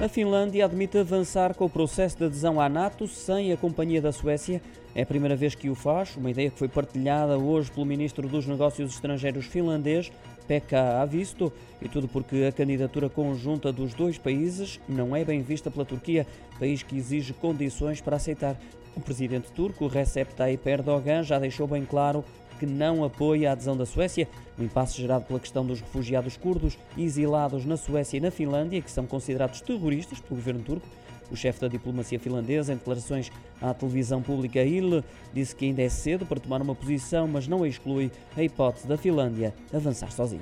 A Finlândia admite avançar com o processo de adesão à NATO sem a companhia da Suécia. É a primeira vez que o faz, uma ideia que foi partilhada hoje pelo Ministro dos Negócios Estrangeiros finlandês, Pekka Avisto, e tudo porque a candidatura conjunta dos dois países não é bem vista pela Turquia, país que exige condições para aceitar. O presidente turco, Recep Tayyip Erdogan, já deixou bem claro que não apoia a adesão da Suécia, um impasse gerado pela questão dos refugiados curdos exilados na Suécia e na Finlândia, que são considerados terroristas pelo governo turco. O chefe da diplomacia finlandesa, em declarações à televisão pública IL, disse que ainda é cedo para tomar uma posição, mas não exclui a hipótese da Finlândia avançar sozinha.